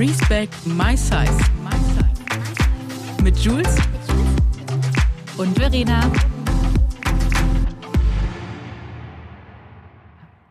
Respect My Size. Mit Jules und Verena.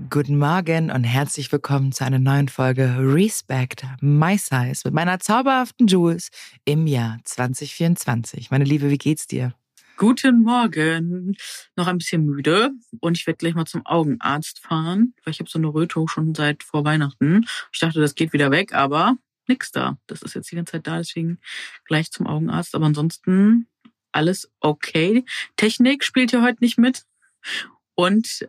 Guten Morgen und herzlich willkommen zu einer neuen Folge Respect My Size mit meiner zauberhaften Jules im Jahr 2024. Meine Liebe, wie geht's dir? Guten Morgen. Noch ein bisschen müde und ich werde gleich mal zum Augenarzt fahren, weil ich habe so eine Rötung schon seit vor Weihnachten. Ich dachte, das geht wieder weg, aber nix da. Das ist jetzt die ganze Zeit da, deswegen gleich zum Augenarzt. Aber ansonsten alles okay. Technik spielt hier heute nicht mit. Und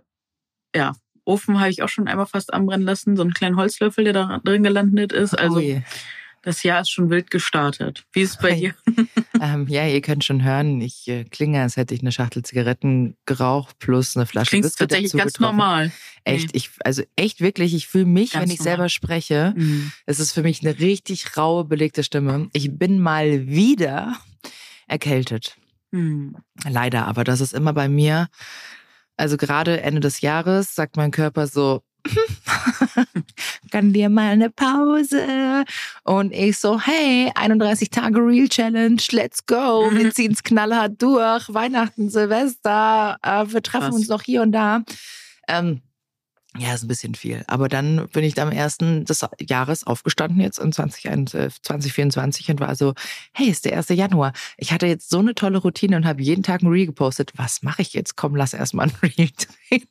ja, Ofen habe ich auch schon einmal fast anbrennen lassen. So einen kleinen Holzlöffel, der da drin gelandet ist. Also oh das Jahr ist schon wild gestartet. Wie ist es bei dir? ähm, ja, ihr könnt schon hören, ich äh, klinge, als hätte ich eine Schachtel Zigaretten geraucht plus eine Flasche Klingt tatsächlich ganz getroffen. normal. Echt, nee. ich, also echt wirklich, ich fühle mich, ganz wenn ich normal. selber spreche, mhm. es ist für mich eine richtig raue, belegte Stimme. Ich bin mal wieder erkältet. Mhm. Leider, aber das ist immer bei mir. Also gerade Ende des Jahres sagt mein Körper so, kann dir mal eine Pause? Und ich so, hey, 31 Tage Real Challenge, let's go. Wir ziehen es knallhart durch. Weihnachten, Silvester, äh, wir treffen Krass. uns noch hier und da. Ähm, ja, ist ein bisschen viel. Aber dann bin ich am ersten des Jahres aufgestanden, jetzt in 2024 und war so, hey, ist der 1. Januar. Ich hatte jetzt so eine tolle Routine und habe jeden Tag ein Reel gepostet. Was mache ich jetzt? Komm, lass erst mal ein Reel drehen.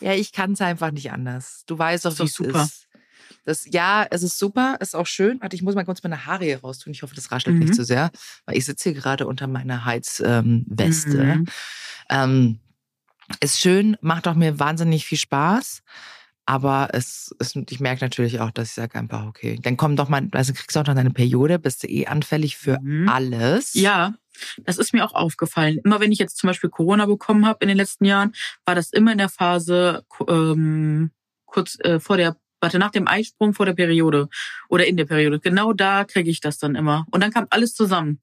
Ja, ich kann es einfach nicht anders. Du weißt doch, wie es ist. Das, ja, es ist super, ist auch schön. Warte, ich muss mal kurz meine Haare hier raustun. Ich hoffe, das raschelt mhm. nicht zu so sehr, weil ich sitze hier gerade unter meiner Heizweste. Ähm, mhm. ähm, ist schön, macht auch mir wahnsinnig viel Spaß. Aber es, es ich merke natürlich auch, dass ich sage einfach, okay, dann komm doch mal, also kriegst du auch noch deine Periode, bist du eh anfällig für mhm. alles. Ja, das ist mir auch aufgefallen. Immer wenn ich jetzt zum Beispiel Corona bekommen habe in den letzten Jahren, war das immer in der Phase ähm, kurz äh, vor der warte, nach dem Eisprung vor der Periode oder in der Periode. Genau da kriege ich das dann immer. Und dann kam alles zusammen.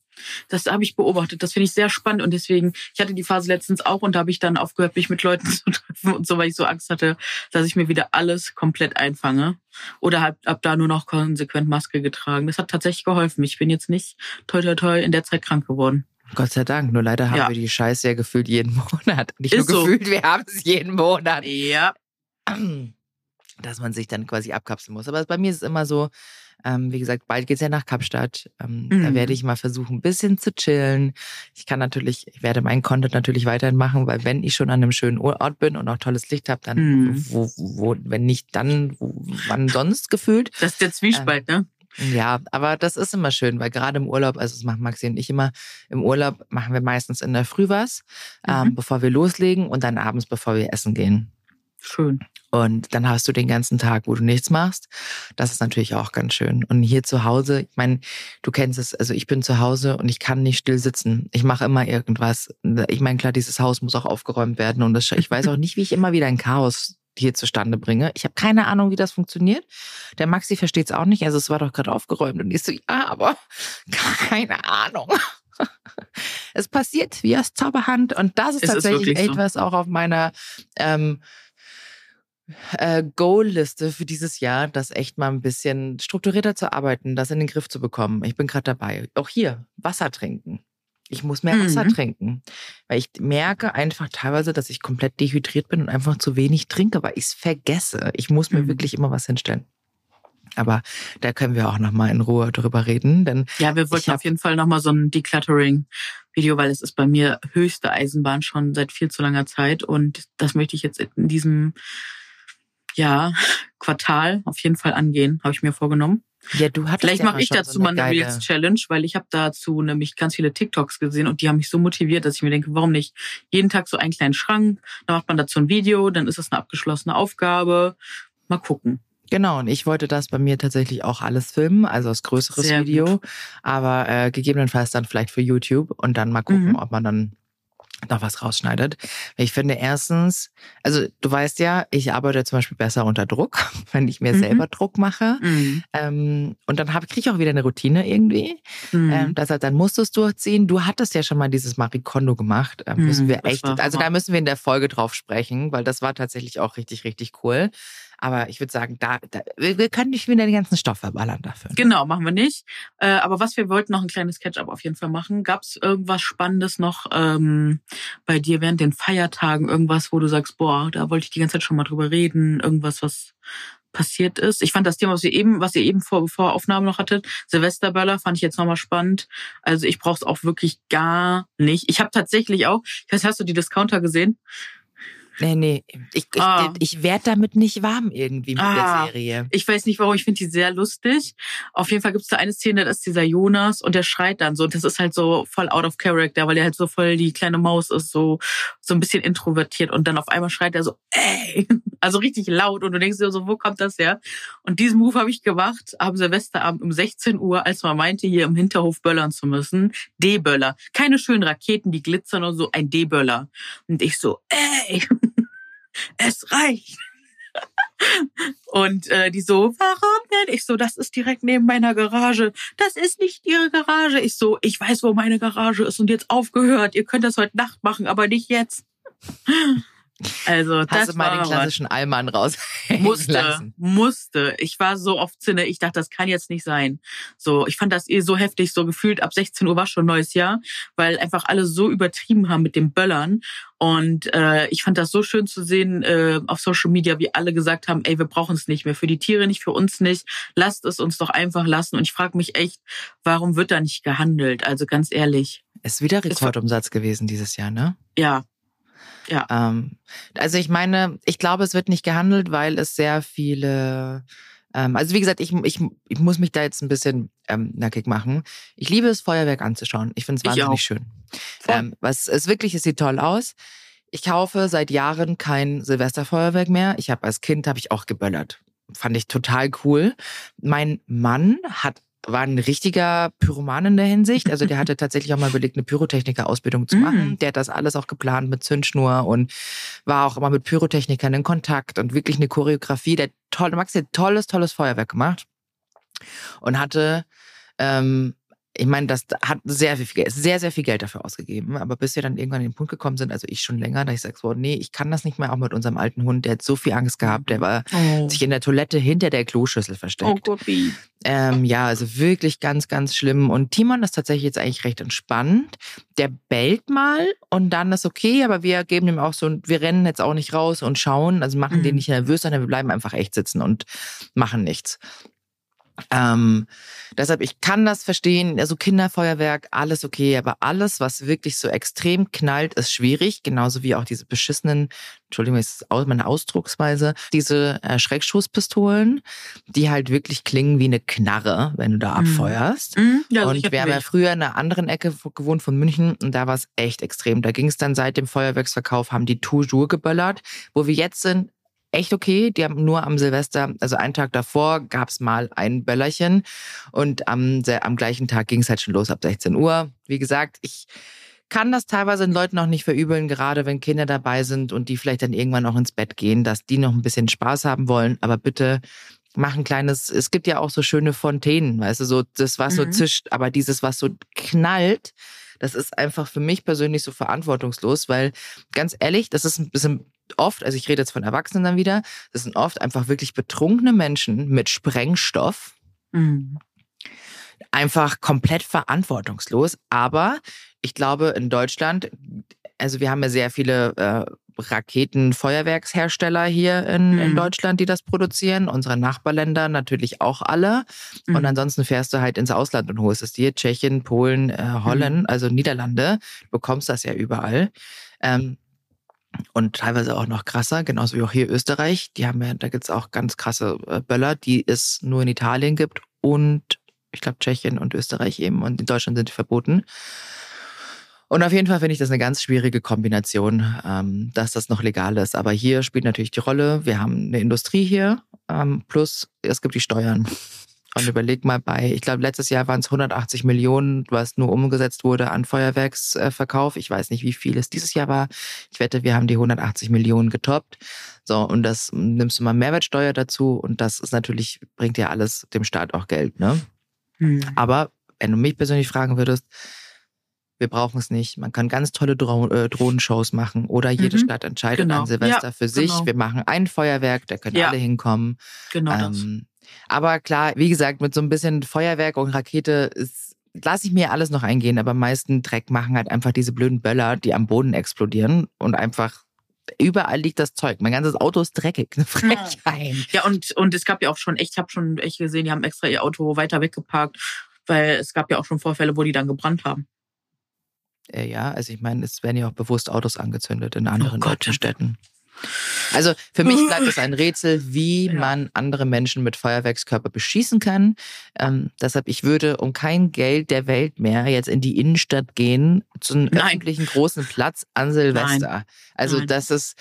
Das habe ich beobachtet. Das finde ich sehr spannend. Und deswegen, ich hatte die Phase letztens auch und da habe ich dann aufgehört, mich mit Leuten zu treffen und so, weil ich so Angst hatte, dass ich mir wieder alles komplett einfange. Oder habe hab da nur noch konsequent Maske getragen. Das hat tatsächlich geholfen. Ich bin jetzt nicht toi toi toi in der Zeit krank geworden. Gott sei Dank. Nur leider haben ja. wir die Scheiße ja gefühlt jeden Monat. Nicht Ist nur so. gefühlt, wir haben es jeden Monat. Ja. dass man sich dann quasi abkapseln muss. Aber bei mir ist es immer so, ähm, wie gesagt, bald geht's ja nach Kapstadt. Ähm, mhm. Da werde ich mal versuchen, ein bisschen zu chillen. Ich kann natürlich, ich werde meinen Content natürlich weiterhin machen, weil wenn ich schon an einem schönen Ort bin und auch tolles Licht habe, dann, mhm. wo, wo, wenn nicht, dann, wo, wann sonst gefühlt. Das ist der Zwiespalt, ähm, ne? Ja, aber das ist immer schön, weil gerade im Urlaub, also das machen Maxi und ich immer, im Urlaub machen wir meistens in der Früh was, ähm, mhm. ähm, bevor wir loslegen und dann abends, bevor wir essen gehen. Schön. Und dann hast du den ganzen Tag, wo du nichts machst. Das ist natürlich auch ganz schön. Und hier zu Hause, ich meine, du kennst es, also ich bin zu Hause und ich kann nicht still sitzen. Ich mache immer irgendwas. Ich meine, klar, dieses Haus muss auch aufgeräumt werden. Und das, ich weiß auch nicht, wie ich immer wieder ein Chaos hier zustande bringe. Ich habe keine Ahnung, wie das funktioniert. Der Maxi versteht es auch nicht. Also es war doch gerade aufgeräumt. Und ich so, ja, aber keine Ahnung. es passiert wie aus Zauberhand. Und das ist es tatsächlich ist etwas so. auch auf meiner ähm, äh, Goal-Liste für dieses Jahr, das echt mal ein bisschen strukturierter zu arbeiten, das in den Griff zu bekommen. Ich bin gerade dabei. Auch hier, Wasser trinken. Ich muss mehr Wasser mhm. trinken. Weil ich merke einfach teilweise, dass ich komplett dehydriert bin und einfach zu wenig trinke, weil ich es vergesse. Ich muss mir mhm. wirklich immer was hinstellen. Aber da können wir auch noch mal in Ruhe drüber reden, denn ja, wir wollten auf jeden Fall noch mal so ein Decluttering-Video, weil es ist bei mir höchste Eisenbahn schon seit viel zu langer Zeit und das möchte ich jetzt in diesem ja, Quartal auf jeden Fall angehen, habe ich mir vorgenommen. Ja, du hattest Vielleicht mache ich dazu so mal eine Reels Challenge, weil ich habe dazu nämlich ganz viele TikToks gesehen und die haben mich so motiviert, dass ich mir denke, warum nicht jeden Tag so einen kleinen Schrank, dann macht man dazu ein Video, dann ist das eine abgeschlossene Aufgabe. Mal gucken. Genau, und ich wollte das bei mir tatsächlich auch alles filmen, also als größeres Sehr Video, gut. aber äh, gegebenenfalls dann vielleicht für YouTube und dann mal gucken, mhm. ob man dann noch was rausschneidet. Ich finde erstens, also du weißt ja, ich arbeite zum Beispiel besser unter Druck, wenn ich mir mhm. selber Druck mache. Mhm. Ähm, und dann kriege ich auch wieder eine Routine irgendwie. Mhm. Ähm, das heißt, dann musst du es durchziehen. Du hattest ja schon mal dieses Marikondo gemacht. Ähm, müssen wir echt, also da müssen wir in der Folge drauf sprechen, weil das war tatsächlich auch richtig, richtig cool. Aber ich würde sagen, da, da wir können nicht wieder den ganzen Stoff verballern dafür. Genau, machen wir nicht. Äh, aber was wir wollten, noch ein kleines Catch-up auf jeden Fall machen. Gab es irgendwas Spannendes noch ähm, bei dir während den Feiertagen? Irgendwas, wo du sagst, boah, da wollte ich die ganze Zeit schon mal drüber reden. Irgendwas, was passiert ist. Ich fand das Thema, was ihr eben, was ihr eben vor, vor Aufnahme noch hattet, Silvesterböller, fand ich jetzt nochmal spannend. Also ich brauche es auch wirklich gar nicht. Ich habe tatsächlich auch, ich weiß, hast du die Discounter gesehen? Nee, nee. Ich, ah. ich, ich werde damit nicht warm irgendwie mit ah. der Serie. Ich weiß nicht warum, ich finde die sehr lustig. Auf jeden Fall gibt es da eine Szene, da ist dieser Jonas und der schreit dann so. Und das ist halt so voll out of character, weil er halt so voll die kleine Maus ist, so, so ein bisschen introvertiert. Und dann auf einmal schreit er so, ey! Also richtig laut. Und du denkst dir so, wo kommt das her? Und diesen Move habe ich gemacht am Silvesterabend um 16 Uhr, als man meinte, hier im Hinterhof böllern zu müssen. D-Böller. Keine schönen Raketen, die glitzern und so, ein D-Böller. Und ich so, ey! es reicht. Und äh, die so, warum denn? Ich so, das ist direkt neben meiner Garage. Das ist nicht ihre Garage. Ich so, ich weiß, wo meine Garage ist und jetzt aufgehört. Ihr könnt das heute Nacht machen, aber nicht jetzt. Also, Hast das du mal den klassischen Allmann raus. Musste, lassen. musste. Ich war so oft Zinne, ich dachte, das kann jetzt nicht sein. So, ich fand das eh so heftig, so gefühlt ab 16 Uhr war schon neues Jahr, weil einfach alle so übertrieben haben mit dem Böllern. Und äh, ich fand das so schön zu sehen äh, auf Social Media, wie alle gesagt haben, ey, wir brauchen es nicht mehr. Für die Tiere nicht, für uns nicht. Lasst es uns doch einfach lassen. Und ich frage mich echt, warum wird da nicht gehandelt? Also ganz ehrlich. Ist wieder Rekordumsatz gewesen dieses Jahr, ne? Ja, ja. Ähm, also ich meine, ich glaube, es wird nicht gehandelt, weil es sehr viele ähm, also wie gesagt, ich, ich, ich muss mich da jetzt ein bisschen ähm, nackig machen. Ich liebe es, Feuerwerk anzuschauen. Ich finde es wahnsinnig schön. Ähm, was es wirklich, es sieht toll aus. Ich kaufe seit Jahren kein Silvesterfeuerwerk mehr. Ich habe als Kind habe ich auch geböllert. Fand ich total cool. Mein Mann hat war ein richtiger Pyroman in der Hinsicht. Also der hatte tatsächlich auch mal überlegt, eine Pyrotechniker-Ausbildung zu machen. Mhm. Der hat das alles auch geplant mit Zündschnur und war auch immer mit Pyrotechnikern in Kontakt und wirklich eine Choreografie. Der toll, Max hat tolles, tolles Feuerwerk gemacht und hatte ähm, ich meine, das hat sehr, viel Geld, sehr, sehr viel Geld dafür ausgegeben. Aber bis wir dann irgendwann an den Punkt gekommen sind, also ich schon länger, da ich sage so, nee, ich kann das nicht mehr, auch mit unserem alten Hund, der hat so viel Angst gehabt, der war oh. sich in der Toilette hinter der Kloschüssel versteckt. Oh Gott, wie? Ähm, ja, also wirklich ganz, ganz schlimm. Und Timon ist tatsächlich jetzt eigentlich recht entspannt. Der bellt mal und dann ist okay, aber wir geben ihm auch so, wir rennen jetzt auch nicht raus und schauen, also machen mhm. den nicht nervös, sondern wir bleiben einfach echt sitzen und machen nichts. Ähm, deshalb, ich kann das verstehen. Also Kinderfeuerwerk, alles okay, aber alles, was wirklich so extrem knallt, ist schwierig. Genauso wie auch diese beschissenen, Entschuldigung, ist meine Ausdrucksweise, diese äh, Schreckschusspistolen, die halt wirklich klingen wie eine Knarre, wenn du da mhm. abfeuerst. Mhm. Ja, und wir haben ja früher in einer anderen Ecke gewohnt von München und da war es echt extrem. Da ging es dann seit dem Feuerwerksverkauf, haben die toujours geböllert. Wo wir jetzt sind, echt okay. Die haben nur am Silvester, also einen Tag davor, gab's mal ein Böllerchen. Und am, am gleichen Tag ging's halt schon los ab 16 Uhr. Wie gesagt, ich kann das teilweise den Leuten auch nicht verübeln, gerade wenn Kinder dabei sind und die vielleicht dann irgendwann auch ins Bett gehen, dass die noch ein bisschen Spaß haben wollen. Aber bitte mach ein kleines, es gibt ja auch so schöne Fontänen, weißt du, so das, was mhm. so zischt, aber dieses, was so knallt, das ist einfach für mich persönlich so verantwortungslos, weil ganz ehrlich, das ist ein bisschen oft, also ich rede jetzt von Erwachsenen dann wieder, das sind oft einfach wirklich betrunkene Menschen mit Sprengstoff. Mhm. Einfach komplett verantwortungslos. Aber ich glaube, in Deutschland, also wir haben ja sehr viele äh, Raketenfeuerwerkshersteller hier in, mhm. in, Deutschland, die das produzieren. Unsere Nachbarländer natürlich auch alle. Mhm. Und ansonsten fährst du halt ins Ausland und holst es dir. Tschechien, Polen, äh, Holland, mhm. also Niederlande. Du bekommst das ja überall. Ähm, und teilweise auch noch krasser, genauso wie auch hier Österreich. Die haben ja, da gibt's auch ganz krasse äh, Böller, die es nur in Italien gibt und ich glaube Tschechien und Österreich eben und in Deutschland sind die verboten. Und auf jeden Fall finde ich das eine ganz schwierige Kombination, ähm, dass das noch legal ist. Aber hier spielt natürlich die Rolle, wir haben eine Industrie hier, ähm, plus es gibt die Steuern. Und überleg mal bei, ich glaube, letztes Jahr waren es 180 Millionen, was nur umgesetzt wurde an Feuerwerksverkauf. Ich weiß nicht, wie viel es dieses Jahr war. Ich wette, wir haben die 180 Millionen getoppt. So, und das nimmst du mal Mehrwertsteuer dazu und das ist natürlich, bringt ja alles dem Staat auch Geld, ne? Hm. Aber wenn du mich persönlich fragen würdest, wir brauchen es nicht. Man kann ganz tolle Dro äh, Drohnenshows machen oder jede Mhm. Stadt entscheidet Genau. an Silvester Ja, für sich. genau. Wir machen ein Feuerwerk, da können Ja. alle hinkommen. Genau das. Ähm, aber klar, wie gesagt, mit so ein bisschen Feuerwerk und Rakete ist, lasse ich mir alles noch eingehen, aber am meisten Dreck machen halt einfach diese blöden Böller, die am Boden explodieren und einfach überall liegt das Zeug. Mein ganzes Auto ist dreckig. Eine Frechheit. Ja, und, und es gab ja auch schon echt, ich habe schon echt gesehen, die haben extra ihr Auto weiter weggeparkt, weil es gab ja auch schon Vorfälle, wo die dann gebrannt haben. Äh, ja, also ich meine, es werden ja auch bewusst Autos angezündet in anderen Oh Gott. deutschen Städten. Also für mich bleibt es ein Rätsel, wie Ja. man andere Menschen mit Feuerwerkskörper beschießen kann. Ähm, deshalb, ich würde um kein Geld der Welt mehr jetzt in die Innenstadt gehen, zu einem Nein. öffentlichen großen Platz an Silvester. Also Nein. das ist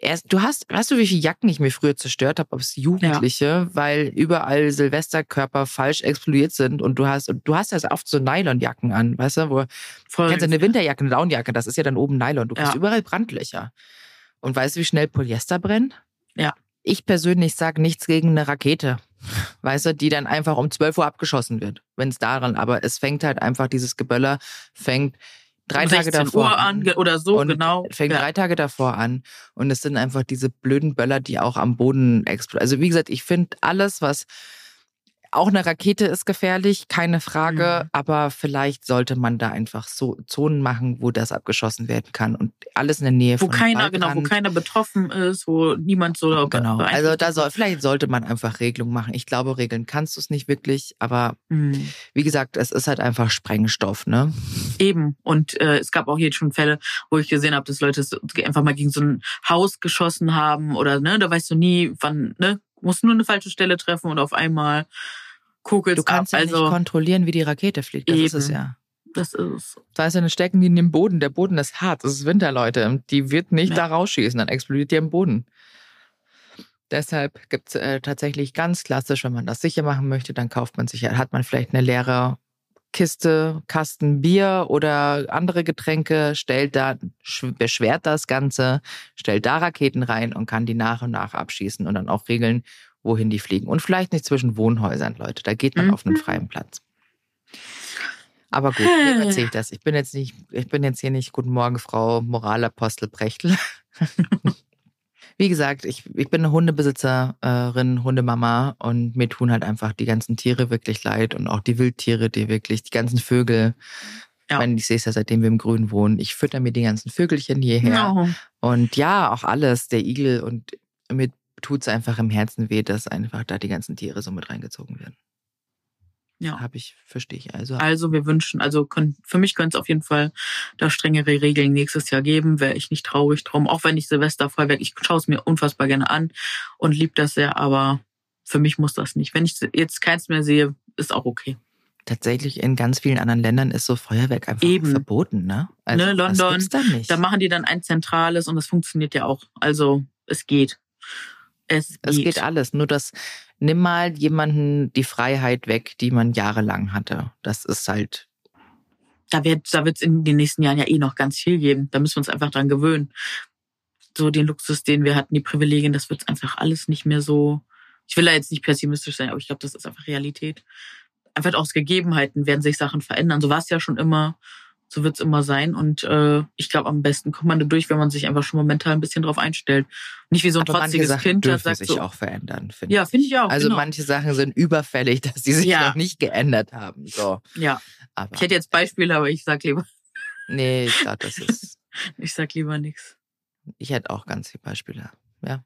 erst, du hast, weißt du, wie viele Jacken ich mir früher zerstört habe, ob es Jugendliche, weil überall Silvesterkörper falsch explodiert sind und du hast, und du hast ja oft so Nylonjacken an, weißt du, wo Voll. Kennst du eine Winterjacke, eine Downjacke, das ist ja dann oben Nylon. Du kriegst Ja. überall Brandlöcher. Und weißt du, wie schnell Polyester brennt? Ja. Ich persönlich sage nichts gegen eine Rakete. Weißt du, die dann einfach um 12 Uhr abgeschossen wird. Wenn es daran, aber es fängt halt einfach, dieses Geböller fängt drei um Tage 16 davor Uhr an oder so, und genau. fängt ja. drei Tage davor an. Und es sind einfach diese blöden Böller, die auch am Boden explodieren. Also wie gesagt, ich finde alles, was auch eine Rakete ist gefährlich, keine Frage, Mhm. aber vielleicht sollte man da einfach so Zonen machen, wo das abgeschossen werden kann und alles in der Nähe Wo von keiner, genau, wo keiner betroffen ist, wo niemand so Genau. Also da soll, vielleicht sollte man einfach Regelungen machen. Ich glaube, regeln kannst du es nicht wirklich, aber Hm. wie gesagt, es ist halt einfach Sprengstoff, ne? Eben. Und äh, es gab auch jetzt schon Fälle, wo ich gesehen habe, dass Leute einfach mal gegen so ein Haus geschossen haben oder ne, da weißt du nie, wann, ne, musst nur eine falsche Stelle treffen und auf einmal kugelst Du kannst ab. ja Also nicht kontrollieren, wie die Rakete fliegt. Das ist es Eben. ja. das ist Da ist eine stecken die in den Boden. Der Boden ist hart. Das ist Winter, Leute. Die wird nicht Ja. da rausschießen. Dann explodiert die am Boden. Deshalb gibt's äh, tatsächlich ganz klassisch, wenn man das sicher machen möchte, dann kauft man sich, hat man vielleicht eine leere Kiste, Kasten Bier oder andere Getränke, stellt da, sch- beschwert das Ganze, stellt da Raketen rein und kann die nach und nach abschießen und dann auch regeln, wohin die fliegen. Und vielleicht nicht zwischen Wohnhäusern, Leute. Da geht man Mhm. auf einen freien Platz. Aber gut, wem erzähle ich das? Ich bin jetzt nicht, ich bin jetzt hier nicht Guten Morgen, Frau Moralapostel Brechtel. Wie gesagt, ich, ich bin eine Hundebesitzerin, Hundemama und mir tun halt einfach die ganzen Tiere wirklich leid und auch die Wildtiere, die wirklich, die ganzen Vögel. Ich Ja. meine, ich sehe es ja seitdem wir im Grün wohnen. Ich fütter mir die ganzen Vögelchen hierher. Genau. Und ja, auch alles, der Igel und mir tut es einfach im Herzen weh, dass einfach da die ganzen Tiere so mit reingezogen werden. Ja. Habe ich, verstehe ich. Also, Also wir wünschen, also können, für mich könnte es auf jeden Fall da strengere Regeln nächstes Jahr geben. Wäre ich nicht traurig drum. Auch wenn ich Silvesterfeuerwerk, ich schaue es mir unfassbar gerne an und lieb das sehr, aber für mich muss das nicht. Wenn ich jetzt keins mehr sehe, ist auch okay. tatsächlich in ganz vielen anderen Ländern ist so Feuerwerk einfach Eben. verboten, ne? Ne, London, da nicht. Da machen die dann ein zentrales und das funktioniert ja auch. Also es geht. Es geht. es geht alles. Nur das, nimm mal jemanden die Freiheit weg, die man jahrelang hatte. Das ist halt, Da wird da wird's in den nächsten Jahren ja eh noch ganz viel geben. Da müssen wir uns einfach dran gewöhnen. So den Luxus, den wir hatten, die Privilegien, das wird einfach alles nicht mehr so. Ich will da jetzt nicht pessimistisch sein, aber ich glaube, das ist einfach Realität. Einfach aus Gegebenheiten werden sich Sachen verändern. So war es ja schon immer. So wird's immer sein. Und äh, ich glaube, am besten kommt man da durch, wenn man sich einfach schon mal mental ein bisschen drauf einstellt. Nicht wie so ein aber manche trotziges Sachen Kind, das sagt sich so. auch verändern, finde Ja, ich. finde ich auch. Also genau. manche Sachen sind überfällig, dass die sich Ja. noch nicht geändert haben. So, ja, aber ich hätte jetzt Beispiele, aber ich sag lieber, nee, ich glaube, das ist. ich sag lieber nichts. Ich hätte auch ganz viele Beispiele. Ja.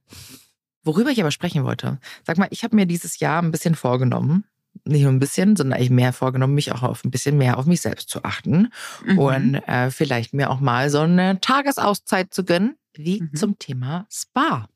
Worüber ich aber sprechen wollte, sag mal, ich habe mir dieses Jahr ein bisschen vorgenommen, nicht nur ein bisschen, sondern ich mehr vorgenommen, mich auch auf ein bisschen mehr auf mich selbst zu achten Mhm. und äh, vielleicht mir auch mal so eine Tagesauszeit zu gönnen, wie Mhm. zum Thema Spa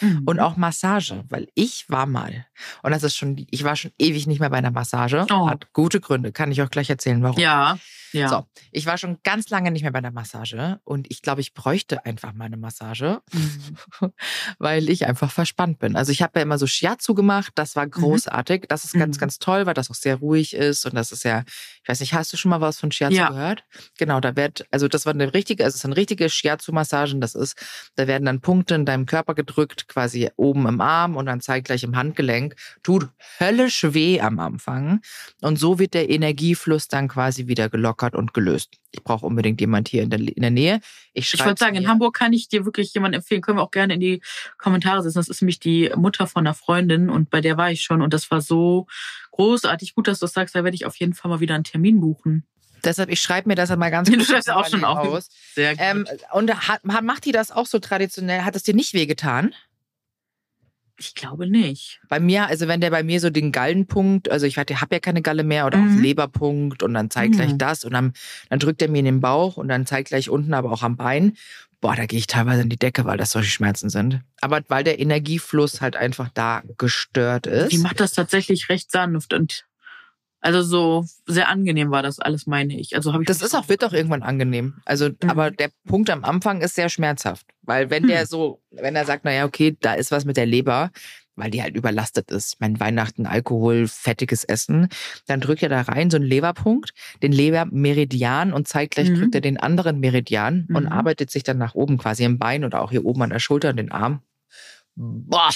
Mhm. und auch Massage, weil ich war mal und das ist schon, ich war schon ewig nicht mehr bei einer Massage, Oh. hat gute Gründe, kann ich auch gleich erzählen, warum. Ja, ja. So, ich war schon ganz lange nicht mehr bei einer Massage und ich glaube, ich bräuchte einfach mal eine Massage, Mhm. weil ich einfach verspannt bin. Also ich habe ja immer so Shiatsu gemacht, das war großartig. Das ist ganz, Mhm. ganz toll, weil das auch sehr ruhig ist und das ist ja, ich weiß nicht, hast du schon mal was von Shiatsu Ja. gehört? Genau, da wird, also das war eine richtige, also es sind richtige Shiatsu-Massagen, das ist, da werden dann Punkte in deinem Körper gedrückt, quasi oben im Arm und dann zeitgleich im Handgelenk. Tut höllisch weh am Anfang und so wird der Energiefluss dann quasi wieder gelockert gelockert und gelöst. Ich brauche unbedingt jemand hier in der, in der Nähe. Ich, Ich wollte sagen, in Hamburg kann ich dir wirklich jemanden empfehlen. Können wir auch gerne in die Kommentare setzen. Das ist nämlich die Mutter von einer Freundin und bei der war ich schon und das war so großartig. Gut, dass du das sagst. Da werde ich auf jeden Fall mal wieder einen Termin buchen. Deshalb, ich schreibe mir das mal ganz Du kurz schreibst auch schon auf. Sehr gut. Ähm, und hat- macht die das auch so traditionell? Hat es dir nicht wehgetan? Ich glaube nicht. Bei mir, also wenn der bei mir so den Gallenpunkt, also ich habe ja keine Galle mehr oder auch Mhm. Leberpunkt und dann zeigt gleich Mhm. das und dann, dann drückt er mir in den Bauch und dann zeigt gleich unten aber auch am Bein. Boah, da gehe ich teilweise in die Decke, weil das solche Schmerzen sind. Aber weil der Energiefluss halt einfach da gestört ist. Die macht das tatsächlich recht sanft und also so sehr angenehm war das alles, meine ich. Also habe ich Das ist auch, wird auch irgendwann angenehm. Also, Mhm. aber der Punkt am Anfang ist sehr schmerzhaft. Weil wenn Hm. der so, wenn er sagt, naja, okay, da ist was mit der Leber, weil die halt überlastet ist. Ich meine, Weihnachten, Alkohol, fettiges Essen, dann drückt er da rein so einen Leberpunkt, den Lebermeridian und zeitgleich Mhm. drückt er den anderen Meridian und Mhm. arbeitet sich dann nach oben quasi im Bein oder auch hier oben an der Schulter und den Arm. Boah.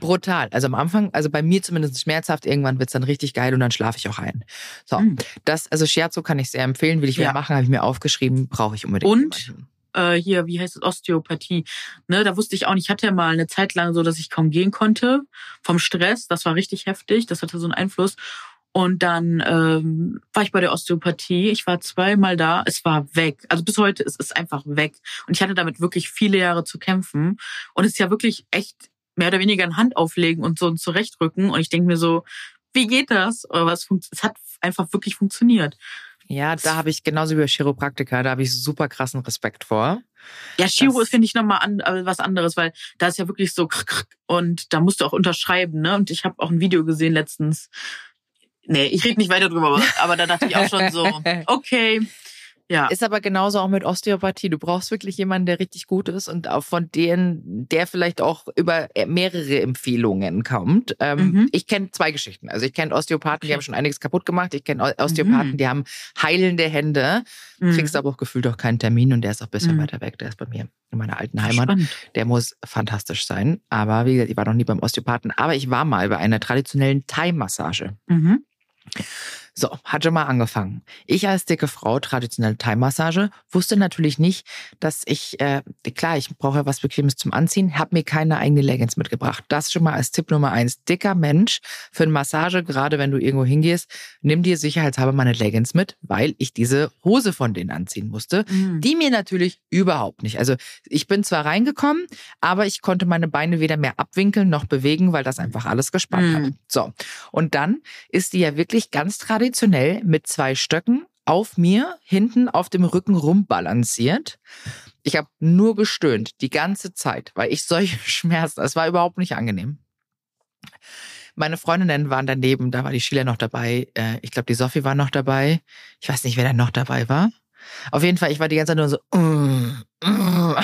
Brutal. Also am Anfang, also bei mir zumindest schmerzhaft, irgendwann wird's dann richtig geil und dann schlafe ich auch ein. So, Mhm. das, also Scherzo kann ich sehr empfehlen, will ich wieder Ja. machen, habe ich mir aufgeschrieben, brauche ich unbedingt. Und? äh, hier, wie heißt es, Osteopathie. Ne, da wusste ich auch nicht, ich hatte ja mal eine Zeit lang so, dass ich kaum gehen konnte vom Stress. Das war richtig heftig, das hatte so einen Einfluss. Und dann ähm, war ich bei der Osteopathie. Ich war zweimal da. Es war weg. Also bis heute ist es einfach weg. Und ich hatte damit wirklich viele Jahre zu kämpfen. Und es ist ja wirklich echt mehr oder weniger ein Hand auflegen und so ein Zurechtrücken. Und ich denke mir so, wie geht das? Aber es, es hat einfach wirklich funktioniert. Ja, da habe ich genauso wie bei Chiropraktiker, da habe ich super krassen Respekt vor. Ja, Chiro ist, finde ich, nochmal an, äh, was anderes, weil da ist ja wirklich so und da musst du auch unterschreiben, ne? Und ich habe auch ein Video gesehen letztens. Nee, ich rede nicht weiter drüber, aber da dachte ich auch schon so, okay, ja. Ist aber genauso auch mit Osteopathie. Du brauchst wirklich jemanden, der richtig gut ist und auch von denen, der vielleicht auch über mehrere Empfehlungen kommt. Ähm, Mhm. Ich kenne zwei Geschichten. Also ich kenne Osteopathen, die haben schon einiges kaputt gemacht. Ich kenne Osteopathen, Mhm. die haben heilende Hände. Mhm. Kriegst aber auch gefühlt auch keinen Termin und der ist auch ein bisschen Mhm. weiter weg. Der ist bei mir in meiner alten Heimat. Spannend. Der muss fantastisch sein. Aber wie gesagt, ich war noch nie beim Osteopathen. Aber ich war mal bei einer traditionellen Thai-Massage. Mhm. So, hat schon mal angefangen. Ich als dicke Frau, traditionelle Thai-Massage, wusste natürlich nicht, dass ich, äh, klar, ich brauche ja was Bequemes zum Anziehen, habe mir keine eigene Leggings mitgebracht. Das schon mal als Tipp Nummer eins. Dicker Mensch für eine Massage, gerade wenn du irgendwo hingehst, nimm dir sicherheitshalber meine Leggings mit, weil ich diese Hose von denen anziehen musste. Mhm. Die mir natürlich überhaupt nicht. Also ich bin zwar reingekommen, aber ich konnte meine Beine weder mehr abwinkeln noch bewegen, weil das einfach alles gespannt hat. Mhm. So, und dann ist die ja wirklich ganz traditionell mit zwei Stöcken auf mir hinten auf dem Rücken rumbalanciert. Ich habe nur gestöhnt die ganze Zeit, weil ich solche Schmerzen, es war überhaupt nicht angenehm. Meine Freundinnen waren daneben, da war die Sheila noch dabei. äh, Ich glaube, die Sophie war noch dabei. Ich weiß nicht, wer da noch dabei war. Auf jeden Fall, ich war die ganze Zeit nur so. "Mm, mm."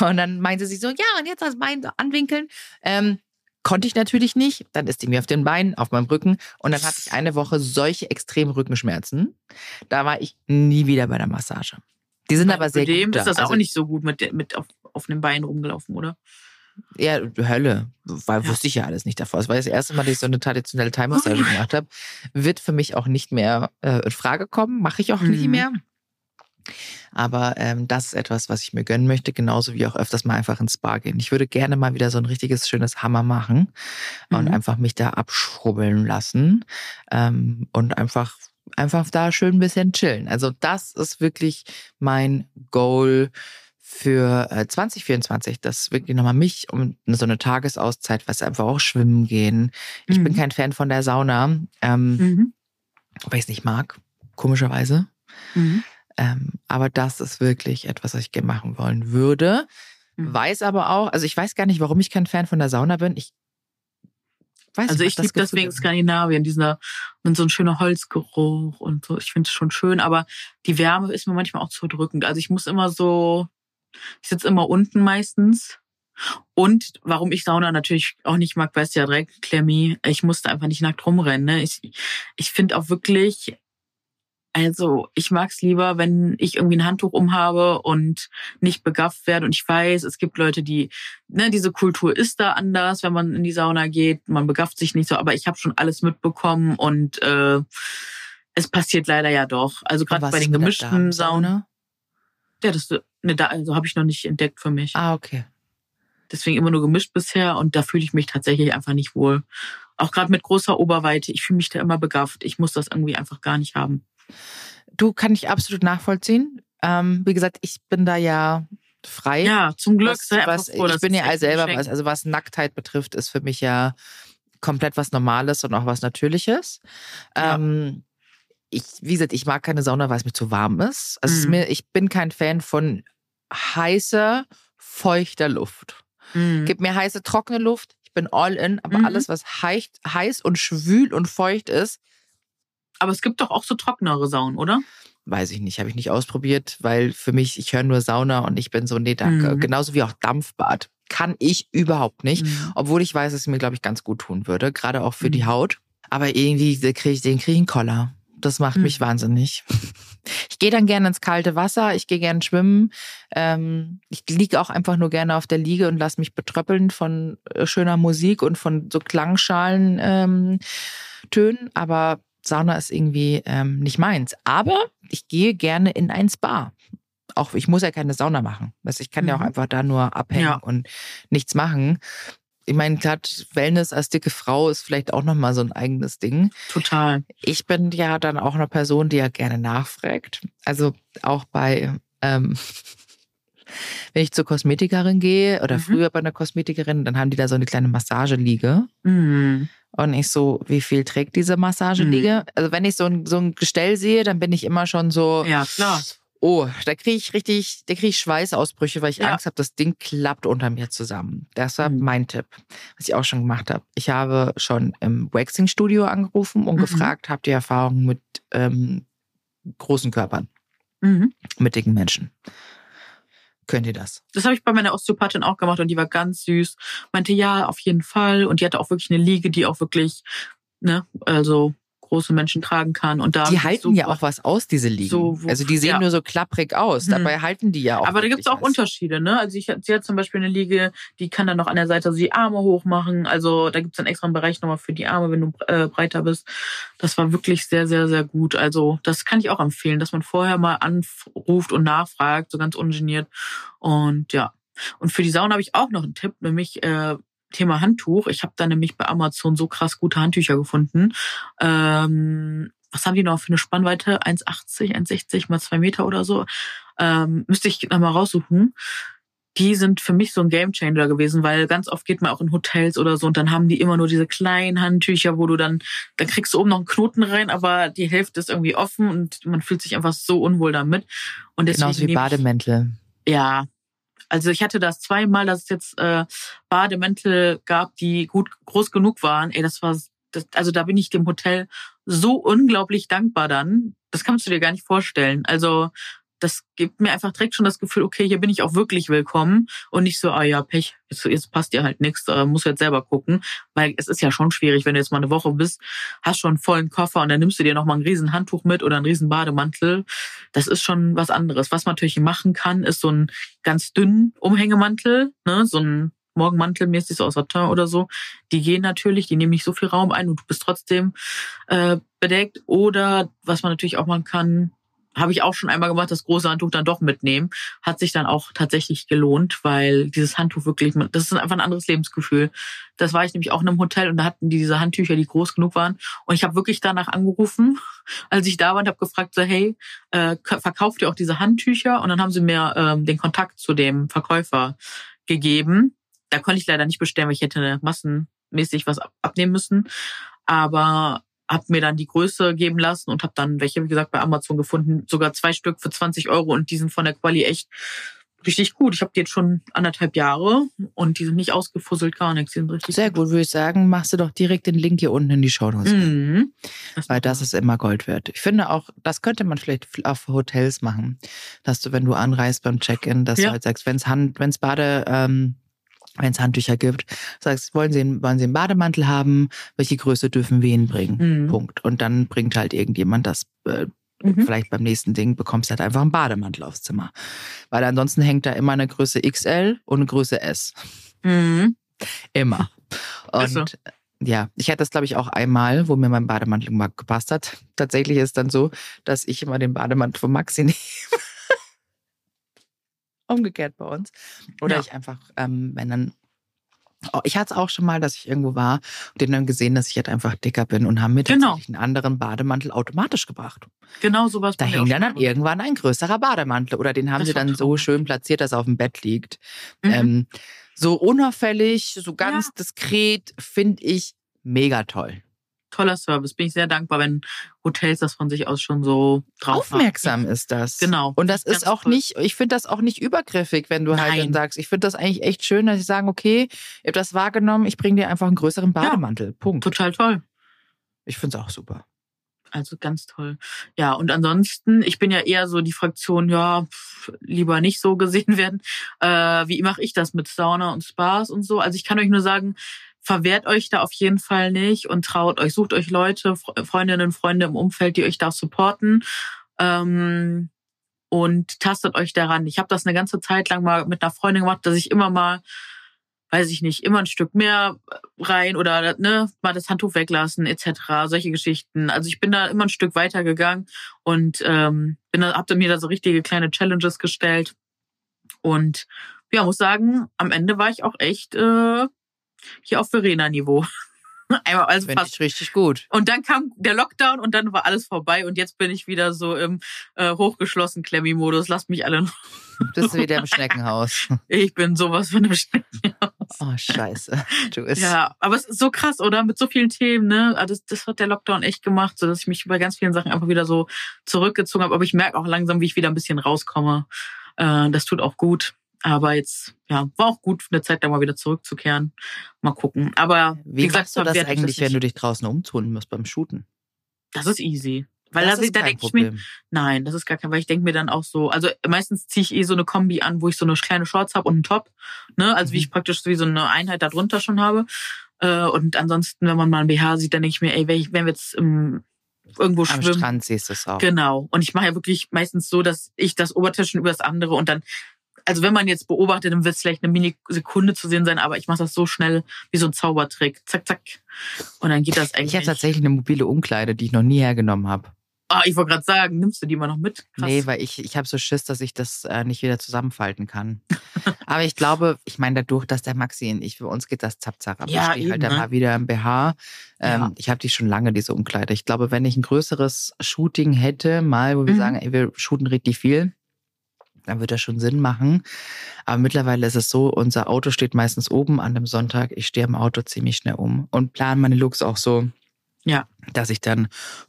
Und dann meinte sie so, ja, und jetzt das Bein anwinkeln. Ähm, konnte ich natürlich nicht. Dann ist die mir auf den Beinen, auf meinem Rücken. Und dann hatte ich eine Woche solche extremen Rückenschmerzen. Da war ich nie wieder bei der Massage. Die sind aber sehr Zudem gut. da. ist das Also, auch nicht so gut mit, mit auf, auf einem Bein rumgelaufen, oder? Ja, Hölle. Weil Ja. wusste ich ja alles nicht davor. Es war das erste Mal, dass ich so eine traditionelle Thai-Massage gemacht habe. Wird für mich auch nicht mehr äh, in Frage kommen. Mache ich auch nie Mhm. mehr. Aber ähm, das ist etwas, was ich mir gönnen möchte, genauso wie auch öfters mal einfach ins Spa gehen. Ich würde gerne mal wieder so ein richtiges schönes Hammer machen und Mhm. einfach mich da abschrubbeln lassen ähm, und einfach einfach da schön ein bisschen chillen. Also das ist wirklich mein Goal für äh, 2024, das wirklich nochmal mich um so eine Tagesauszeit, was einfach auch schwimmen gehen. Ich bin Mhm. kein Fan von der Sauna, ähm, Mhm. weil ich es nicht mag, komischerweise. Mhm. Ähm, aber das ist wirklich etwas, was ich gerne machen wollen würde. Mhm. Weiß aber auch, also ich weiß gar nicht, warum ich kein Fan von der Sauna bin. Ich weiß Also nicht, ich das liebe deswegen Gefühl ist. Skandinavien, dieser und so ein schöner Holzgeruch und so. Ich finde es schon schön, aber die Wärme ist mir manchmal auch zu drückend. Also ich muss immer so, ich sitze immer unten meistens. Und warum ich Sauna natürlich auch nicht mag, weißt du ja direkt, Clemmy, ich musste einfach nicht nackt rumrennen. Ne? Ich, ich finde auch wirklich, also ich mag's lieber, wenn ich irgendwie ein Handtuch umhabe und nicht begafft werde. Und ich weiß, es gibt Leute, die, ne, diese Kultur ist da anders, wenn man in die Sauna geht. Man begafft sich nicht so, aber ich habe schon alles mitbekommen und äh, Es passiert leider ja doch. Also gerade bei den gemischten Saunen. Ja, das ne, da, also habe ich noch nicht entdeckt für mich. Ah, okay. Deswegen immer nur gemischt bisher und da fühle ich mich tatsächlich einfach nicht wohl. Auch gerade mit großer Oberweite. Ich fühle mich da immer begafft. Ich muss das irgendwie einfach gar nicht haben. Du kann ich absolut nachvollziehen. Ähm, wie gesagt, ich bin da ja frei. Ja, zum Glück. was, was, froh, ich bin ja selber, was, also was Nacktheit betrifft, ist für mich ja komplett was Normales und auch was Natürliches. Ja. Ähm, ich, wie gesagt, ich mag keine Sauna, weil es mir zu warm ist. Also es ist Mhm. mir, ich bin kein Fan von heißer, feuchter Luft. Mhm. Gib mir heiße, trockene Luft. Ich bin all in, aber Mhm. alles, was heiß, heiß und schwül und feucht ist, Aber es gibt doch auch so trockenere Saunen, oder? weiß ich nicht, habe ich nicht ausprobiert, weil für mich, ich höre nur Sauna und ich bin so, nee, danke. Mhm. Genauso wie auch Dampfbad. Kann ich überhaupt nicht. Mhm. Obwohl ich weiß, dass es mir, glaube ich, ganz gut tun würde, gerade auch für die Mhm. Haut. Aber irgendwie kriege ich den krieg ich Koller. Das macht mich Mhm. wahnsinnig. Ich gehe dann gerne ins kalte Wasser, ich gehe gerne schwimmen. Ähm, ich liege auch einfach nur gerne auf der Liege und lasse mich betröppeln von äh, schöner Musik und von so Klangschalen ähm, Tönen. Aber Sauna ist irgendwie ähm, nicht meins. Aber ich gehe gerne in ein Spa. Auch ich muss ja keine Sauna machen. Du, ich kann ja auch Mhm. einfach da nur abhängen Ja. und nichts machen. Ich meine, klar, Wellness als dicke Frau ist vielleicht auch nochmal so ein eigenes Ding. Total. Ich bin ja dann auch eine Person, die ja gerne nachfragt. Also auch bei, ähm, wenn ich zur Kosmetikerin gehe oder Mhm. früher bei einer Kosmetikerin, dann haben die da so eine kleine Massageliege. Mhm. Und ich so, wie viel trägt diese Massageliege? Also wenn ich so ein, so ein Gestell sehe, dann bin ich immer schon so, Ja, klar. oh, da kriege ich richtig, da kriege ich Schweißausbrüche, weil ich Ja. Angst habe, das Ding klappt unter mir zusammen. Das war Mhm. mein Tipp, was ich auch schon gemacht habe. Ich habe schon im Waxing-Studio angerufen und Mhm. gefragt, habt ihr Erfahrung mit ähm, großen Körpern, Mhm. mit dicken Menschen? Könnt ihr das? Das habe ich bei meiner Osteopathin auch gemacht und die war ganz süß. Meinte, ja, auf jeden Fall. Und die hatte auch wirklich eine Liege, die auch wirklich, ne, also große Menschen tragen kann. Und da Die halten ja super- auch was aus, diese Liegen. So, wo- also die sehen ja. nur so klapprig aus, Mhm. dabei halten die ja auch. Aber da gibt's wirklich auch was. Unterschiede, ne? Also ich, sie hat zum Beispiel eine Liege, die kann dann noch an der Seite so die Arme hochmachen. Also da gibt's dann extra einen Bereich nochmal für die Arme, wenn du äh, breiter bist. Das war wirklich sehr, sehr, sehr gut. Also das kann ich auch empfehlen, dass man vorher mal anruft und nachfragt, so ganz ungeniert. Und ja. Und für die Sauna habe ich auch noch einen Tipp, nämlich äh, Thema Handtuch. Ich habe da nämlich bei Amazon so krass gute Handtücher gefunden. Ähm, was haben die noch für eine Spannweite? 1,80, 1,60 mal zwei Meter oder so. Ähm, müsste ich nochmal raussuchen. Die sind für mich so ein Gamechanger gewesen, weil ganz oft geht man auch in Hotels oder so und dann haben die immer nur diese kleinen Handtücher, wo du dann, dann kriegst du oben noch einen Knoten rein, aber die Hälfte ist irgendwie offen und man fühlt sich einfach so unwohl damit. Und deswegen Genauso wie nehme ich- Bademäntel. ja. Also ich hatte das zweimal, dass es jetzt äh, Bademäntel gab, die gut groß genug waren. Ey, das war das, also da bin ich dem Hotel so unglaublich dankbar dann. Das kannst du dir gar nicht vorstellen. Also das gibt mir einfach direkt schon das Gefühl, okay, hier bin ich auch wirklich willkommen und nicht so, ah ja, Pech, jetzt, jetzt passt dir halt nichts, äh, musst du jetzt selber gucken. Weil es ist ja schon schwierig, wenn du jetzt mal eine Woche bist, hast schon einen vollen Koffer und dann nimmst du dir noch mal ein riesen Handtuch mit oder einen riesen Bademantel. Das ist schon was anderes. Was man natürlich machen kann, ist so ein ganz dünnen Umhängemantel, ne, so ein Morgenmantel mäßig so aus Satin oder so. Die gehen natürlich, die nehmen nicht so viel Raum ein und du bist trotzdem äh, bedeckt. Oder was man natürlich auch machen kann, habe ich auch schon einmal gemacht, das große Handtuch dann doch mitnehmen. Hat sich dann auch tatsächlich gelohnt, weil dieses Handtuch wirklich, das ist einfach ein anderes Lebensgefühl. Das war ich nämlich auch in einem Hotel und da hatten die diese Handtücher, die groß genug waren. Und ich habe wirklich danach angerufen, als ich da war und habe gefragt, so hey, äh, verkauft ihr auch diese Handtücher? Und dann haben sie mir ähm, den Kontakt zu dem Verkäufer gegeben. Da konnte ich leider nicht bestellen, weil ich hätte massenmäßig was ab- abnehmen müssen. Aber habe mir dann die Größe geben lassen und habe dann welche, wie gesagt, bei Amazon gefunden. Sogar zwei Stück für 20 Euro und die sind von der Quali echt richtig gut. Ich habe die jetzt schon anderthalb Jahre und die sind nicht ausgefusselt, gar nichts. Die sind richtig Sehr gut, würde ich sagen, machst du doch direkt den Link hier unten in die Show Notes. Mhm. Weil das ist immer Gold wert. Ich finde auch, das könnte man vielleicht auf Hotels machen, dass du, wenn du anreist beim Check-in, dass Ja. du halt sagst, wenn es Hand, wenn's Bade, ähm, wenn es Handtücher gibt, sagst, wollen sie, einen- wollen sie einen Bademantel haben? Welche Größe dürfen wir ihnen bringen? Mhm. Punkt. Und dann bringt halt irgendjemand das, äh, Mhm. vielleicht beim nächsten Ding bekommst du halt einfach einen Bademantel aufs Zimmer. Weil ansonsten hängt da immer eine Größe XL und eine Größe S. Mhm. Immer. Und Ja, ich hatte das, glaube ich, auch einmal, wo mir mein Bademantel gepasst hat. Tatsächlich ist es dann so, dass ich immer den Bademantel von Maxi nehme. Umgekehrt bei uns. Oder Ja. ich einfach, ähm, wenn dann. Oh, ich hatte es auch schon mal, dass ich irgendwo war und denen dann gesehen, dass ich halt einfach dicker bin und haben mir Genau. tatsächlich einen anderen Bademantel automatisch gebracht. Genau sowas. Da hing dann, dann irgendwann ein größerer Bademantel oder den haben Das sie dann so schön platziert, dass er auf dem Bett liegt. Mhm. Ähm, so unauffällig, so ganz Ja. diskret, finde ich mega toll. Toller Service. Bin ich sehr dankbar, wenn Hotels das von sich aus schon so drauf haben. Aufmerksam ist das. Genau. Und das ist auch toll. nicht, ich finde das auch nicht übergriffig, wenn du halt Nein. dann sagst, ich finde das eigentlich echt schön, dass sie sagen, okay, ich habe das wahrgenommen, ich bringe dir einfach einen größeren Bademantel. Punkt. Total toll. Ich finde es auch super. Also ganz toll. Ja, und ansonsten, ich bin ja eher so die Fraktion, ja, pff, lieber nicht so gesehen werden. Äh, wie mache ich das mit Sauna und Spas und so? Also ich kann euch nur sagen, verwehrt euch da auf jeden Fall nicht und traut euch, sucht euch Leute, Fre- Freundinnen, Freunde im Umfeld, die euch da supporten. Ähm, und tastet euch daran. Ich habe das eine ganze Zeit lang mal mit einer Freundin gemacht, dass ich immer mal weiß ich nicht, immer ein Stück mehr rein oder ne, mal das Handtuch weglassen etc. Solche Geschichten. Also ich bin da immer ein Stück weiter gegangen und ähm, bin da, hab mir da so richtige kleine Challenges gestellt und ja, muss sagen, am Ende war ich auch echt äh, hier auf Verena-Niveau. Einmal also fast. ich richtig gut. Und dann kam der Lockdown und dann war alles vorbei und jetzt bin ich wieder so im äh, hochgeschlossen Klemmi-Modus. Lasst mich alle. noch- Bist du wieder im Schneckenhaus. Ich bin sowas von einem Schneckenhaus. Oh, scheiße. Du ist. Ja, aber es ist so krass, oder? Mit so vielen Themen, ne? Also Das, das hat der Lockdown echt gemacht, so dass ich mich bei ganz vielen Sachen einfach wieder so zurückgezogen habe. Aber ich merke auch langsam, wie ich wieder ein bisschen rauskomme. Äh, das tut auch gut. Aber jetzt, ja, war auch gut, eine Zeit lang mal wieder zurückzukehren. Mal gucken. Aber Wie, wie gesagt, du das eigentlich, wenn du dich draußen umtun musst beim Shooten? Das ist easy. Weil das da, ist da denke ich mir, nein, das ist gar kein, weil ich denke mir dann auch so, also meistens ziehe ich eh so eine Kombi an, wo ich so eine kleine Shorts habe und einen Top, ne, also wie Mhm. ich praktisch wie so eine Einheit da drunter schon habe. Äh, und ansonsten, wenn man mal ein BH sieht, dann denke ich mir, ey, wenn ich- wenn wir jetzt im, irgendwo Am schwimmen, Strand siehst du es auch. genau. Und ich mache ja wirklich meistens so, dass ich das Oberteil schon über das andere und dann also wenn man jetzt beobachtet, dann wird es vielleicht eine Minisekunde zu sehen sein, aber ich mache das so schnell wie so ein Zaubertrick. Zack, zack. Und dann geht das eigentlich. Ich habe tatsächlich eine mobile Umkleide, die ich noch nie hergenommen habe. Ah, ich wollte gerade sagen, nimmst du die mal noch mit? Krass. Nee, weil ich, ich habe so Schiss, dass ich das äh, nicht wieder zusammenfalten kann. Aber ich glaube, ich meine, dadurch, dass der Maxi und ich, für uns geht das zack, zack. Ja, ich stehe halt ne? mal wieder im BH. Ähm, Ja. Ich habe die schon lange, diese Umkleide. Ich glaube, wenn ich ein größeres Shooting hätte, mal, wo wir Mhm. sagen, ey, wir shooten richtig viel, dann wird das schon Sinn machen. Aber mittlerweile ist es so, unser Auto steht meistens oben an dem Sonntag. Ich stehe im Auto ziemlich schnell um und plane meine Looks auch so, Ja. dass ich dann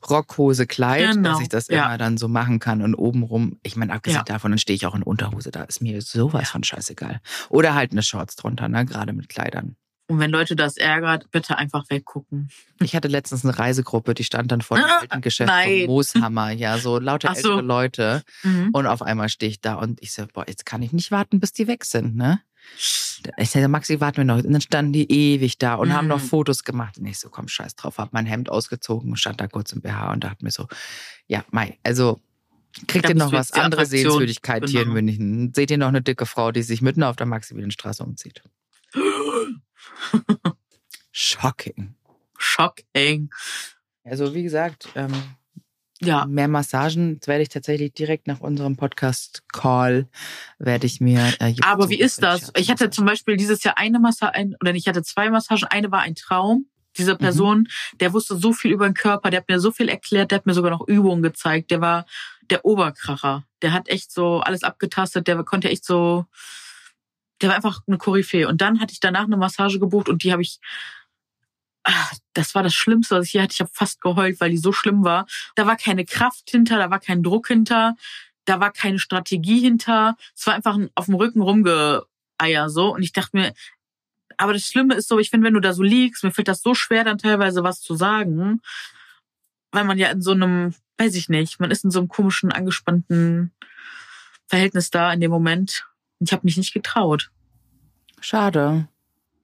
Rockhose, Kleid, Genau, dass ich das ja. immer dann so machen kann und obenrum, ich meine, abgesehen Ja. davon, dann stehe ich auch in Unterhose, da ist mir sowas von scheißegal. Oder halt eine Shorts drunter, ne, gerade mit Kleidern. Und wenn Leute das ärgert, bitte einfach weggucken. Ich hatte letztens eine Reisegruppe, die stand dann vor dem Ah, alten Geschäft vom Mooshammer, ja, so lauter so. ältere Leute. Mhm. Und auf einmal stehe ich da und ich so, boah, jetzt kann ich nicht warten, bis die weg sind, ne? Ich sage, Maxi, warten wir noch. Und dann standen die ewig da und haben noch Mhm. Fotos gemacht. Und ich so, komm, scheiß drauf, hab mein Hemd ausgezogen und stand da kurz im BH und dachte mir so, ja, Mai, also kriegt ihr noch was andere. Sehenswürdigkeit hier in Genau. München? Seht ihr noch eine dicke Frau, die sich mitten auf der Maximilianstraße umzieht? Shocking. Shocking. Also wie gesagt, ähm, Ja. mehr Massagen werde ich tatsächlich direkt nach unserem Podcast-Call werde ich mir. Äh, Aber wie ist das? Ich hatte zum Beispiel dieses Jahr eine Massage, ein, oder ich hatte zwei Massagen. Eine war ein Traum. Mhm. Diese Person, der wusste so viel über den Körper, der hat mir so viel erklärt, der hat mir sogar noch Übungen gezeigt. Der war der Oberkracher. Der hat echt so alles abgetastet, der konnte echt so, der war einfach eine Koryphäe. Und dann hatte ich danach eine Massage gebucht und die habe ich, ah, das war das Schlimmste, was ich hier hatte. Ich habe fast geheult, weil die so schlimm war. Da war keine Kraft hinter, da war kein Druck hinter, da war keine Strategie hinter. Es war einfach ein auf dem Rücken rumgeeier so. Und ich dachte mir, aber das Schlimme ist so, ich finde, wenn du da so liegst, mir fällt das so schwer, dann teilweise was zu sagen, weil man ja in so einem, weiß ich nicht, man ist in so einem komischen, angespannten Verhältnis da in dem Moment. Und ich habe mich nicht getraut. Schade.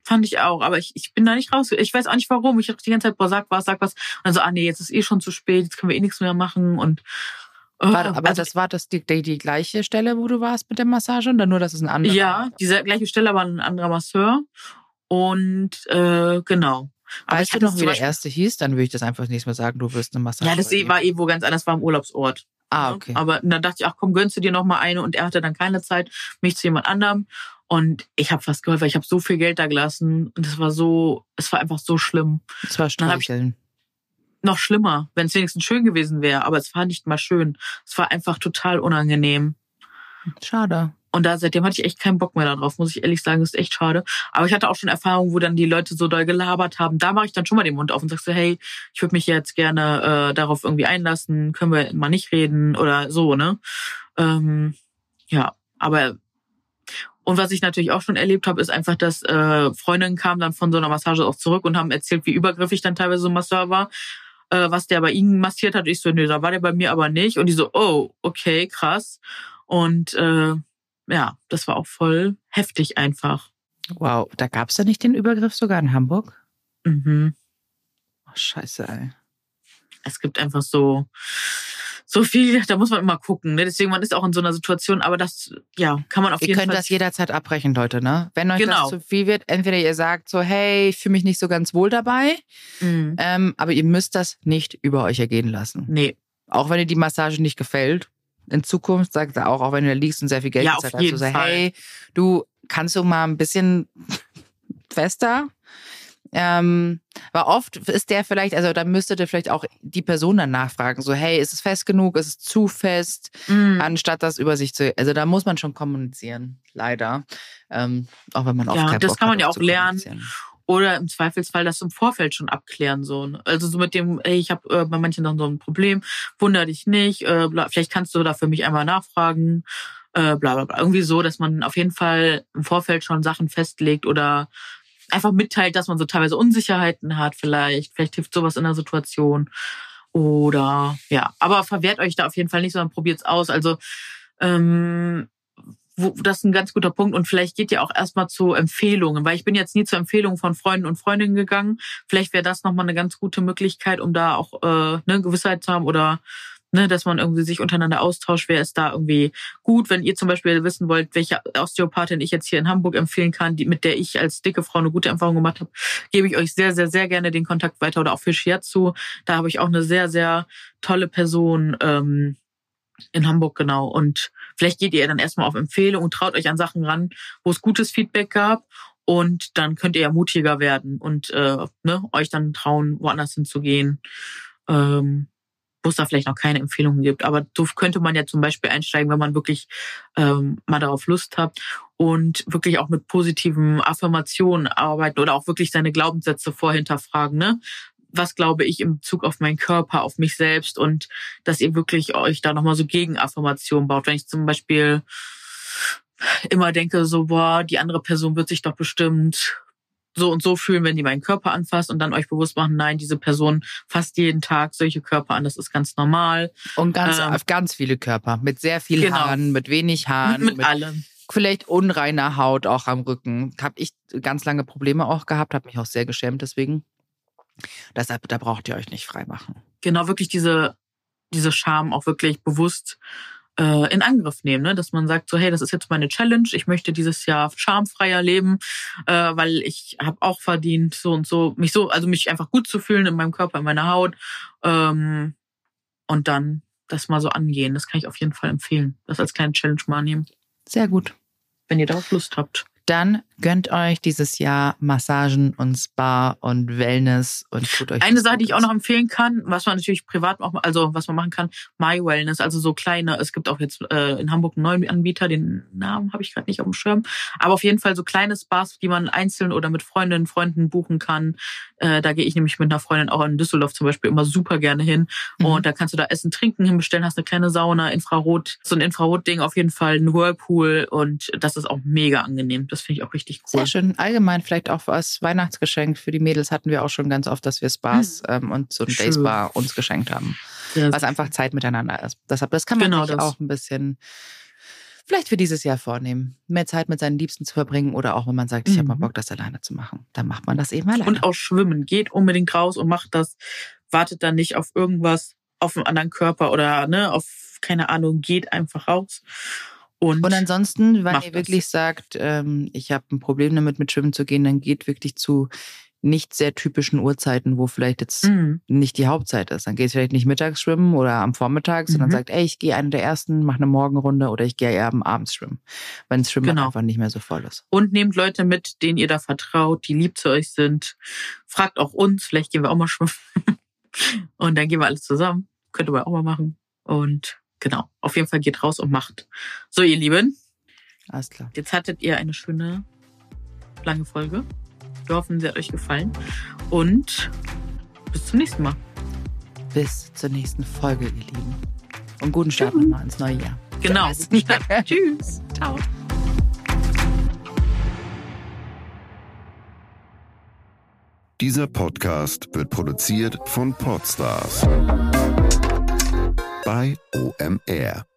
Fand ich auch, aber ich, ich bin da nicht raus. Ich weiß auch nicht warum. Ich dachte die ganze Zeit, boah, sag was, sag was. Und dann so, ah nee, jetzt ist eh schon zu spät, jetzt können wir eh nichts mehr machen. Und äh, War, aber also, das war das die, die, die gleiche Stelle, wo du warst mit der Massage, oder nur, dass es ein anderer? Ja, diese gleiche Stelle war ein anderer Masseur. Und äh, genau. Aber weißt ich du noch, wie der erste hieß? Dann würde ich das einfach nächstes Mal sagen, du wirst eine Massage. Ja, das übergeben. war eh wo ganz anders, war im Urlaubsort. Ah, Ne? okay. Aber dann dachte ich, ach komm, gönnst du dir noch mal eine und er hatte dann keine Zeit, mich zu jemand anderem. Und ich habe fast geheult, weil ich habe so viel Geld da gelassen und es war so, es war einfach so schlimm. Das war Streicheln. Noch schlimmer, wenn es wenigstens schön gewesen wäre, aber es war nicht mal schön. Es war einfach total unangenehm. Schade. Und da seitdem hatte ich echt keinen Bock mehr darauf, muss ich ehrlich sagen, das ist echt schade. Aber ich hatte auch schon Erfahrungen, wo dann die Leute so doll gelabert haben. Da mache ich dann schon mal den Mund auf und sag so, hey, ich würde mich jetzt gerne äh, darauf irgendwie einlassen, können wir mal nicht reden oder so, ne? Ähm, ja, aber und was ich natürlich auch schon erlebt habe, ist einfach, dass äh, Freundinnen kamen dann von so einer Massage auch zurück und haben erzählt, wie übergriffig dann teilweise so ein Masseur war, äh, was der bei ihnen massiert hat. Ich so, nee, da war der bei mir aber nicht. Und die so, oh, okay, krass. Und äh, ja, das war auch voll heftig einfach. Wow, da gab's da nicht den Übergriff sogar in Hamburg? Mhm. Oh, scheiße, ey. Es gibt einfach so so viel, da muss man immer gucken. Ne? Deswegen man ist auch in so einer Situation, aber das ja kann man auf Ihr jeden könnt Fall. das jederzeit abbrechen, Leute, ne? Wenn euch Genau. das zu viel wird, entweder ihr sagt so, hey, ich fühle mich nicht so ganz wohl dabei, Mhm. ähm, aber ihr müsst das nicht über euch ergehen lassen. Nee, Auch wenn dir die Massage nicht gefällt, in Zukunft sagt er auch, auch wenn du da liegst und sehr viel Geld Ja, gezahlt auf hast, so, Fall. hey, du kannst du mal ein bisschen fester. Ähm, weil oft ist der vielleicht, also da müsstet ihr vielleicht auch die Person dann nachfragen, so, hey, ist es fest genug, ist es zu fest, Mhm. anstatt das über sich zu, also da muss man schon kommunizieren, leider. Ähm, auch wenn man oft Ja, das Bock kann man ja auch lernen. Oder im Zweifelsfall das im Vorfeld schon abklären. so. ne? Also so mit dem, ey, ich habe äh, bei manchen Sachen so ein Problem, wunder dich nicht, äh, vielleicht kannst du da für mich einmal nachfragen, äh, bla bla bla. Irgendwie so, dass man auf jeden Fall im Vorfeld schon Sachen festlegt oder einfach mitteilt, dass man so teilweise Unsicherheiten hat vielleicht. Vielleicht hilft sowas in der Situation. Oder ja, aber verwehrt euch da auf jeden Fall nicht, sondern probiert's aus. Also ähm, wo, das ist ein ganz guter Punkt und vielleicht geht ihr auch erstmal zu Empfehlungen, weil ich bin jetzt nie zu Empfehlungen von Freunden und Freundinnen gegangen. Vielleicht wäre das nochmal eine ganz gute Möglichkeit, um da auch äh, eine Gewissheit zu haben oder ne, dass man irgendwie sich untereinander austauscht, wer ist da irgendwie gut. Wenn ihr zum Beispiel wissen wollt, welche Osteopathin ich jetzt hier in Hamburg empfehlen kann, die, mit der ich als dicke Frau eine gute Erfahrung gemacht habe, gebe ich euch sehr, sehr, sehr gerne den Kontakt weiter oder auch für Shiatsu. Da habe ich auch eine sehr, sehr tolle Person ähm, in Hamburg, genau. Und vielleicht geht ihr dann erstmal auf Empfehlung und traut euch an Sachen ran, wo es gutes Feedback gab. Und dann könnt ihr ja mutiger werden und äh, ne, euch dann trauen, woanders hinzugehen, ähm, wo es da vielleicht noch keine Empfehlungen gibt. Aber so könnte man ja zum Beispiel einsteigen, wenn man wirklich ähm, mal darauf Lust hat und wirklich auch mit positiven Affirmationen arbeiten oder auch wirklich seine Glaubenssätze vorhinterfragen. Ne? Was glaube ich in Bezug auf meinen Körper, auf mich selbst und dass ihr wirklich euch da nochmal so Gegenaffirmationen baut. Wenn ich zum Beispiel immer denke, so, boah, die andere Person wird sich doch bestimmt so und so fühlen, wenn die meinen Körper anfasst und dann euch bewusst machen, nein, diese Person fasst jeden Tag solche Körper an, das ist ganz normal. Und ganz, Ähm, auf ganz viele Körper. Mit sehr viel Genau. Haaren, mit wenig Haaren, mit allem. vielleicht unreiner Haut auch am Rücken. Habe ich ganz lange Probleme auch gehabt, habe mich auch sehr geschämt deswegen. Deshalb, da braucht ihr euch nicht freimachen. Genau, wirklich diese, diese Scham auch wirklich bewusst äh, in Angriff nehmen, ne? dass man sagt so, hey, das ist jetzt meine Challenge, ich möchte dieses Jahr schamfreier leben, äh, weil ich habe auch verdient, so und so, mich so, also mich einfach gut zu fühlen in meinem Körper, in meiner Haut ähm, und dann das mal so angehen. Das kann ich auf jeden Fall empfehlen, das als kleine Challenge mal nehmen, Sehr gut. wenn ihr darauf Lust habt. Dann gönnt euch dieses Jahr Massagen und Spa und Wellness und tut euch. Eine Sache, die ich auch noch empfehlen kann, was man natürlich privat auch, also was man machen kann, My Wellness, also so kleine, es gibt auch jetzt äh, in Hamburg einen neuen Anbieter, den Namen habe ich gerade nicht auf dem Schirm, aber auf jeden Fall so kleine Spas, die man einzeln oder mit Freundinnen, Freunden buchen kann. Äh, da gehe ich nämlich mit einer Freundin auch in Düsseldorf zum Beispiel immer super gerne hin Mhm. und da kannst du da Essen, Trinken hinbestellen, hast eine kleine Sauna, Infrarot, so ein Infrarot-Ding auf jeden Fall, ein Whirlpool und das ist auch mega angenehm. Das finde ich auch richtig cool. Sehr schön. Allgemein vielleicht auch als Weihnachtsgeschenk für die Mädels hatten wir auch schon ganz oft, dass wir Spas ähm, und so ein Mhm. Dayspa uns geschenkt haben. Ja, Was einfach Zeit miteinander ist. Deshalb, das kann man Genau sich das. auch ein bisschen vielleicht für dieses Jahr vornehmen. Mehr Zeit mit seinen Liebsten zu verbringen oder auch wenn man sagt, ich habe mal Mhm. Bock, das alleine zu machen. Dann macht man das eben alleine. Und auch schwimmen. Geht unbedingt raus und macht das. Wartet dann nicht auf irgendwas, auf einen anderen Körper oder ne, auf, keine Ahnung, geht einfach raus. Und, Und ansonsten, wenn ihr das. wirklich sagt, ähm, ich habe ein Problem damit, mit Schwimmen zu gehen, dann geht wirklich zu nicht sehr typischen Uhrzeiten, wo vielleicht jetzt Mhm. nicht die Hauptzeit ist. Dann geht es vielleicht nicht mittags schwimmen oder am Vormittag, sondern Mhm. sagt, ey, ich gehe eine der ersten, mache eine Morgenrunde oder ich gehe eher am Abends schwimmen, wenn das Schwimmen Genau. einfach nicht mehr so voll ist. Und nehmt Leute mit, denen ihr da vertraut, die lieb zu euch sind. Fragt auch uns, vielleicht gehen wir auch mal schwimmen. Und dann gehen wir alles zusammen. Könnt ihr aber auch mal machen. Und genau, auf jeden Fall geht raus und macht. So, ihr Lieben, Alles klar. jetzt hattet ihr eine schöne, lange Folge. Wir hoffen, sie hat euch gefallen. Und bis zum nächsten Mal. Bis zur nächsten Folge, ihr Lieben. Und guten Start Tschüss. nochmal ins neue Jahr. Genau. Tschüss. Ciao. Dieser Podcast wird produziert von Podstars bei OMR.